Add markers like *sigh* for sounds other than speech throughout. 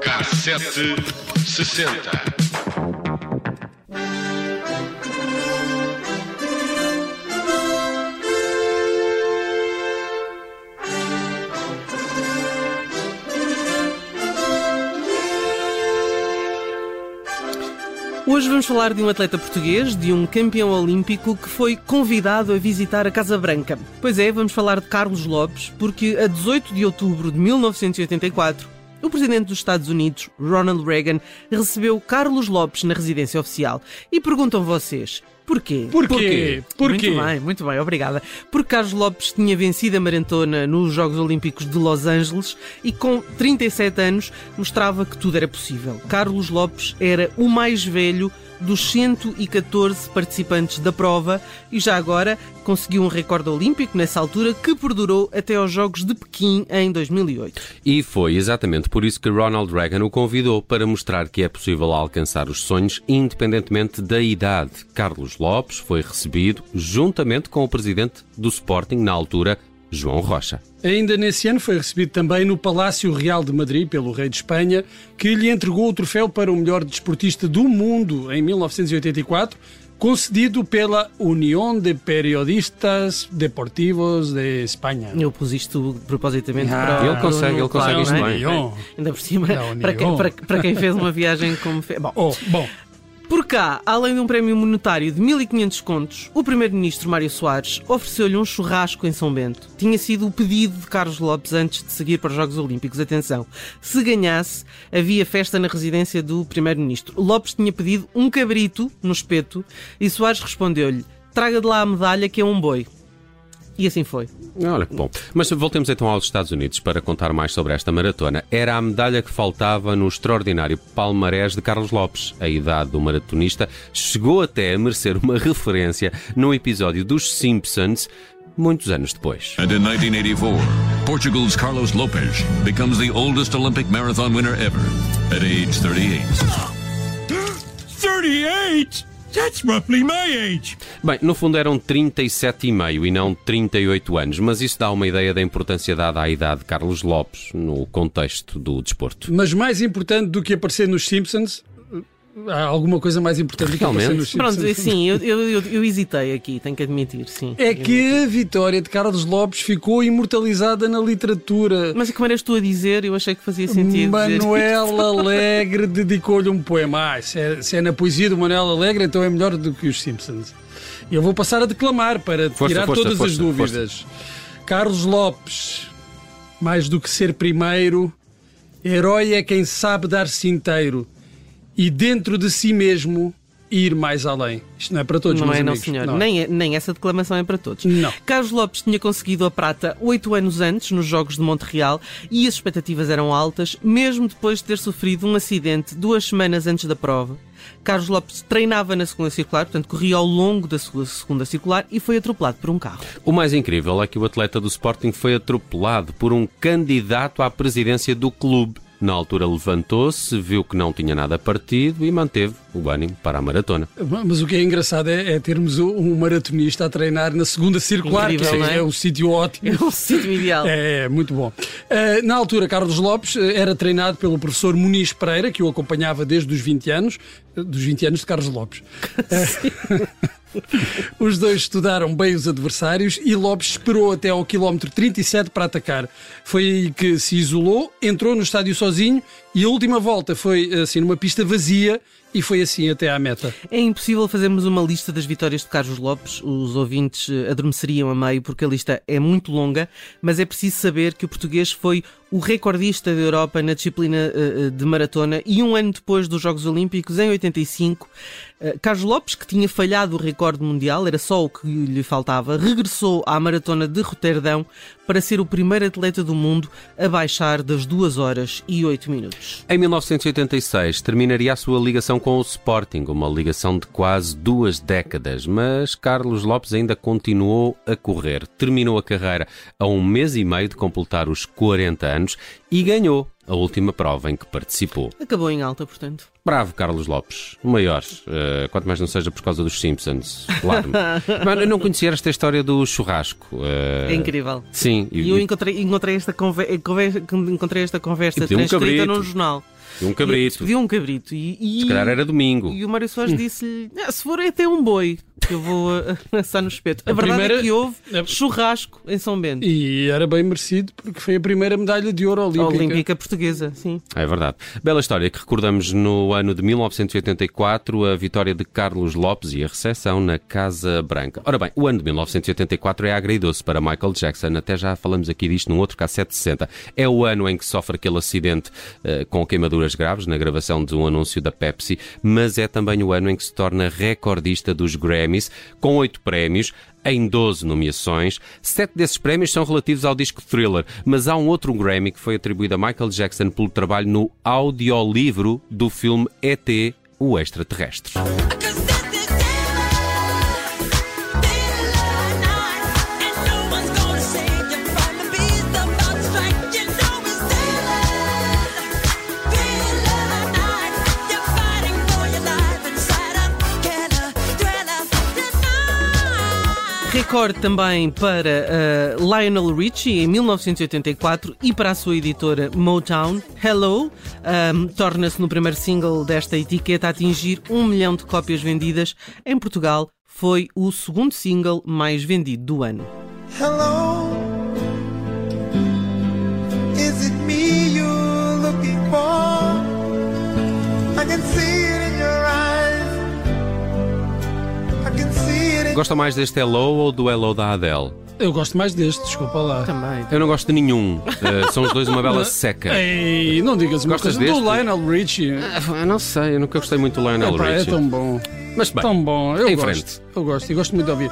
Cassete sessenta. Hoje vamos falar de um atleta português, de um campeão olímpico que foi convidado a visitar a Casa Branca. Pois é, vamos falar de Carlos Lopes, porque a 18 de outubro de 1984, o presidente dos Estados Unidos, Ronald Reagan, recebeu Carlos Lopes na residência oficial. E perguntam vocês, porquê? Porquê? Porquê? Muito bem, muito bem, obrigada. Porque Carlos Lopes tinha vencido a maratona nos Jogos Olímpicos de Los Angeles e com 37 anos mostrava que tudo era possível. Carlos Lopes era o mais velho dos 114 participantes da prova e já agora conseguiu um recorde olímpico nessa altura que perdurou até aos Jogos de Pequim em 2008. E foi exatamente por isso que Ronald Reagan o convidou para mostrar que é possível alcançar os sonhos independentemente da idade. Carlos Lopes foi recebido juntamente com o presidente do Sporting na altura, João Rocha. Ainda nesse ano foi recebido também no Palácio Real de Madrid pelo rei de Espanha, que lhe entregou o troféu para o melhor desportista do mundo em 1984, concedido pela União de Periodistas Deportivos de Espanha. Eu pus isto propositamente Ah, para ele consegue, ele consegue isto é? bem. Ainda por cima, para quem, para, para quem fez uma viagem como fez. Bom, Oh, bom, Por cá, além de um prémio monetário de 1.500 contos, o primeiro-ministro Mário Soares ofereceu-lhe um churrasco em São Bento. Tinha sido o pedido de Carlos Lopes antes de seguir para os Jogos Olímpicos. Atenção, se ganhasse, havia festa na residência do primeiro-ministro. Lopes tinha pedido um cabrito no espeto e Soares respondeu-lhe: traga de lá a medalha que é um boi. E assim foi. Olha que bom. Mas voltemos então aos Estados Unidos para contar mais sobre esta maratona. Era a medalha que faltava no extraordinário palmarés de Carlos Lopes. A idade do maratonista chegou até a merecer uma referência num episódio dos Simpsons muitos anos depois. And in 1984, Portugal's Carlos Lopes becomes the oldest Olympic marathon winner ever at age 38. 38? That's roughly my age. Bem, no fundo eram 37,5 e não 38 anos, mas isso dá uma ideia da importância dada à idade de Carlos Lopes no contexto do desporto. mas mais importante do que aparecer nos Simpsons, há alguma coisa mais importante que Realmente? nos Simpsons. Pronto, sim, eu, eu, eu, eu hesitei aqui, tenho que admitir, sim. É que a vitória de Carlos Lopes ficou imortalizada na literatura. Mas como eras tu a dizer, eu achei que fazia sentido dizer Manuel *laughs* Alegre dedicou-lhe um poema. Ah, se é, se é na poesia do Manuel Alegre, então é melhor do que os Simpsons. Eu vou passar a declamar para Força, tirar força, todas as força, dúvidas. Carlos Lopes, mais do que ser primeiro, herói é quem sabe dar-se inteiro e dentro de si mesmo ir mais além. Isto não é para todos, Não meus é, não, amigos. senhor. Não é. Nem, é- nem essa declamação é para todos. Não. Carlos Lopes tinha conseguido a prata oito anos antes, nos Jogos de Montreal, e as expectativas eram altas, mesmo depois de ter sofrido um acidente duas semanas antes da prova. Carlos Lopes treinava na segunda circular, portanto corria ao longo da sua segunda circular e foi atropelado por um carro. O mais incrível é que o atleta do Sporting foi atropelado por um candidato à presidência do clube. Na altura levantou-se, viu que não tinha nada partido e manteve o ânimo para a maratona. Mas o que é engraçado é, é termos um maratonista a treinar na segunda circular, Incrível, que não é, é? um sítio ótimo. *laughs* É um sítio ideal. É, é, muito bom. Eh, na altura, Carlos Lopes eh, era treinado pelo professor Muniz Pereira, que o acompanhava desde os 20 anos, eh, dos 20 anos de Carlos Lopes. *laughs* Eh, *laughs* os dois estudaram bem os adversários e Lopes esperou até ao quilómetro 37 para atacar. Foi aí que se isolou, entrou no estádio sozinho e a última volta foi assim numa pista vazia e foi assim até à meta. É impossível fazermos uma lista das vitórias de Carlos Lopes. Os ouvintes eh, adormeceriam a meio porque a lista é muito longa, mas é preciso saber que o português foi o recordista da Europa na disciplina eh, eh, de maratona e um ano depois dos Jogos Olímpicos, em 85, eh, Carlos Lopes, que tinha falhado o recorde mundial, era só o que lhe faltava, regressou à maratona de Roterdão para ser o primeiro atleta do mundo a baixar das 2 horas e 8 minutos. Em 1986 terminaria a sua ligação com o Sporting, uma ligação de quase duas décadas, mas Carlos Lopes ainda continuou a correr. Terminou a carreira a um mês e meio de completar os 40 anos e ganhou a última prova em que participou. Acabou em alta, portanto. Bravo, Carlos Lopes, o maior. Uh, quanto mais não seja por causa dos Simpsons, claro. *laughs* Mas eu não conhecia esta história do churrasco. Uh, É incrível. Sim. E eu encontrei, encontrei, esta, conver, conver- encontrei esta conversa um transcrita cabrito. num jornal. E um cabrito. Pediu um cabrito. E, e- Se calhar era domingo. E o Mário Soares disse-lhe: "Ah, se for é até um boi, que eu vou uh, *laughs* assar no espeto. A, A verdade primeira- é que houve a- churrasco em São Bento. E era bem merecido porque foi a primeira medalha de ouro olímpica. Olímpica portuguesa, sim. É verdade. Bela história que recordamos no ano de 1984, a vitória de Carlos Lopes e a recepção na Casa Branca. Ora bem, o ano de 1984 é agridoce para Michael Jackson, até já falamos aqui disto num outro K760. É o ano em que sofre aquele acidente eh, com queimaduras graves na gravação de um anúncio da Pepsi, mas é também o ano em que se torna recordista dos Grammys, com oito prémios, em 12 nomeações. Sete desses prémios são relativos ao disco Thriller, mas há um outro Grammy que foi atribuído a Michael Jackson pelo trabalho no audiolivro do filme ET, o Extraterrestre. Recorde também para uh, Lionel Richie em 1984 e para a sua editora Motown. Hello um, torna-se no primeiro single desta etiqueta a atingir um milhão de cópias vendidas. Em Portugal, foi o segundo single mais vendido do ano. Hello, is it me you're looking for? I can see Gosta mais deste Hello ou do Hello da Adele? Eu gosto mais deste, desculpa lá. Também. Eu não gosto de nenhum. Eh, são os dois uma bela *laughs* seca. Ei, não digas uma Gostas coisa do deste? Lionel Richie. Ah, não sei, eu nunca gostei muito do Lionel Epá, é Richie. tão bom. Mas bem, Tão bom, eu em gosto. frente. Eu gosto e gosto muito de ouvir.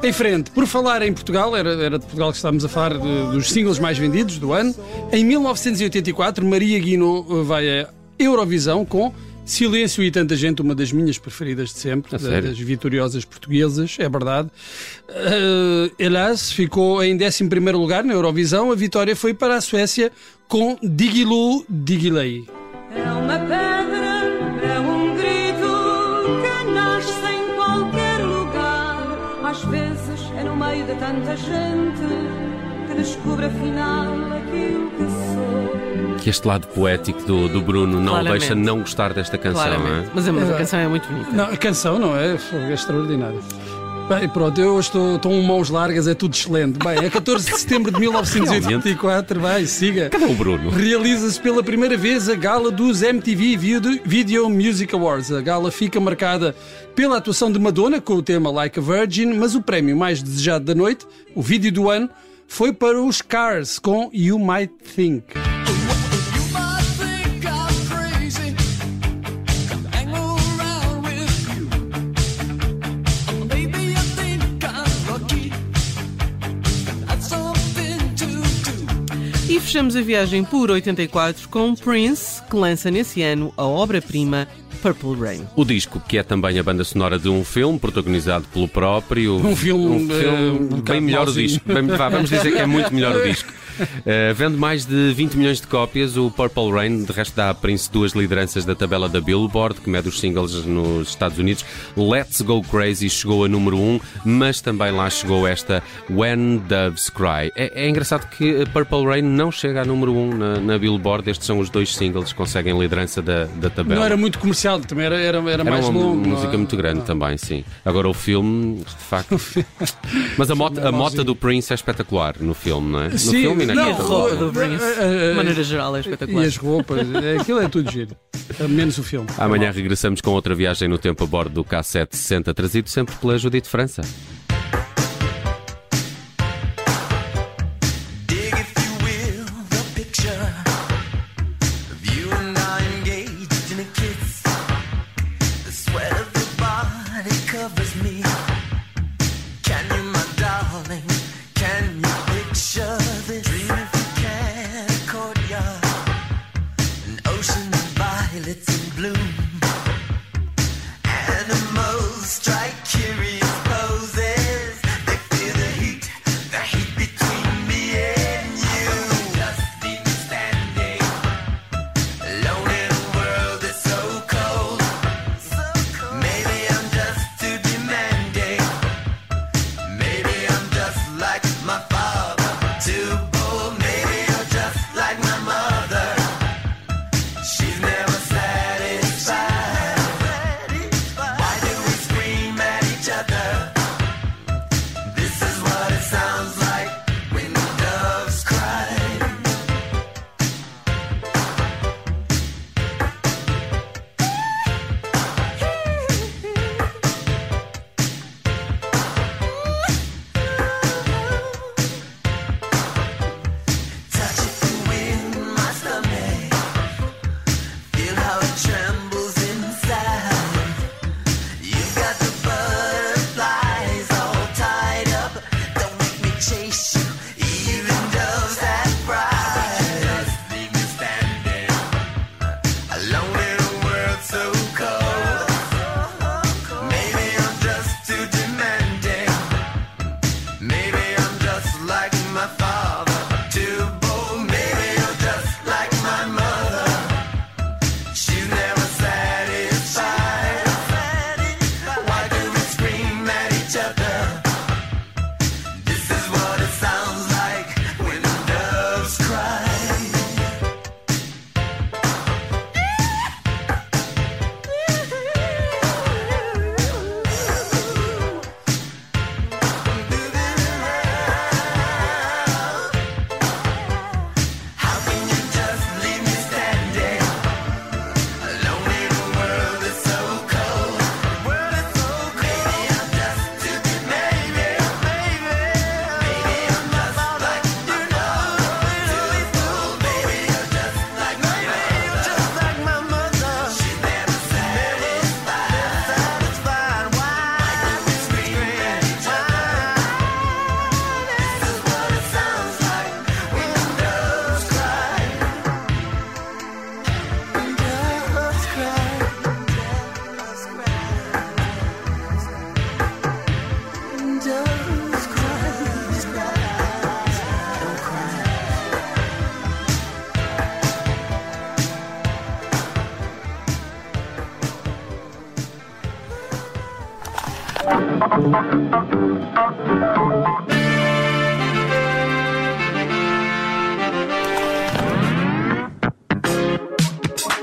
Em frente, por falar em Portugal, era, era de Portugal que estávamos a falar de- dos singles mais vendidos do ano. Em 1984, Maria Guinnó eh, vai à Eurovisão com Silêncio e Tanta Gente, uma das minhas preferidas de sempre, da- das vitoriosas portuguesas, é verdade. Uh, Elas ficou em 11 lugar na Eurovisão. A vitória foi para a Suécia com Digilu Digilei. É uma pedra, é um grito que nasce em qualquer lugar. Às vezes é no meio de tanta gente que descobre afinal aquilo que este lado poético do, do Bruno não o deixa não gostar desta canção, é? Mas, a- mas a canção é muito bonita. Não, a canção não é, é extraordinária. Bem, pronto, eu estou, estou em mãos largas, é tudo excelente. Bem, é 14 de setembro de 1984, vai, siga. Cadê o Bruno? Realiza-se pela primeira vez a gala dos MTV Video- Video Music Awards. A gala fica marcada pela atuação de Madonna com o tema Like a Virgin, mas o prémio mais desejado da noite, o vídeo do ano, foi para os Cars com You Might Think. Fechamos a viagem por 84 com Prince, que lança nesse ano a obra-prima Purple Rain. O disco, que é também a banda sonora de um filme protagonizado pelo próprio. Um filme, um filme um bem melhor o disco. Bem- vá, vamos dizer que é muito melhor o disco. *laughs* Eh, vende mais de 20 milhões de cópias. O Purple Rain, de resto, dá a Prince duas lideranças da tabela da Billboard, que mede os singles nos Estados Unidos. Let's Go Crazy chegou a número 1, mas também lá chegou esta When Doves Cry. É, é engraçado que a Purple Rain não chega a número 1 na, na Billboard. Estes são os dois singles que conseguem liderança da, da tabela. Não era muito comercial, também era, era, era, Era mais uma longo. não música é? muito grande também, sim. Agora o filme, de facto. *laughs* Mas a mota, a mota do Prince é espetacular no filme, não é? No Sim, filme e na não, E roupa do Prince, eh, de maneira geral, é E espetacular. as roupas, é, aquilo é tudo giro. Menos o filme. Amanhã regressamos com outra viagem no tempo a bordo do K760, trazido sempre pela Judite França.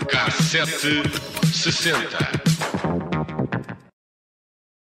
Cassete 60.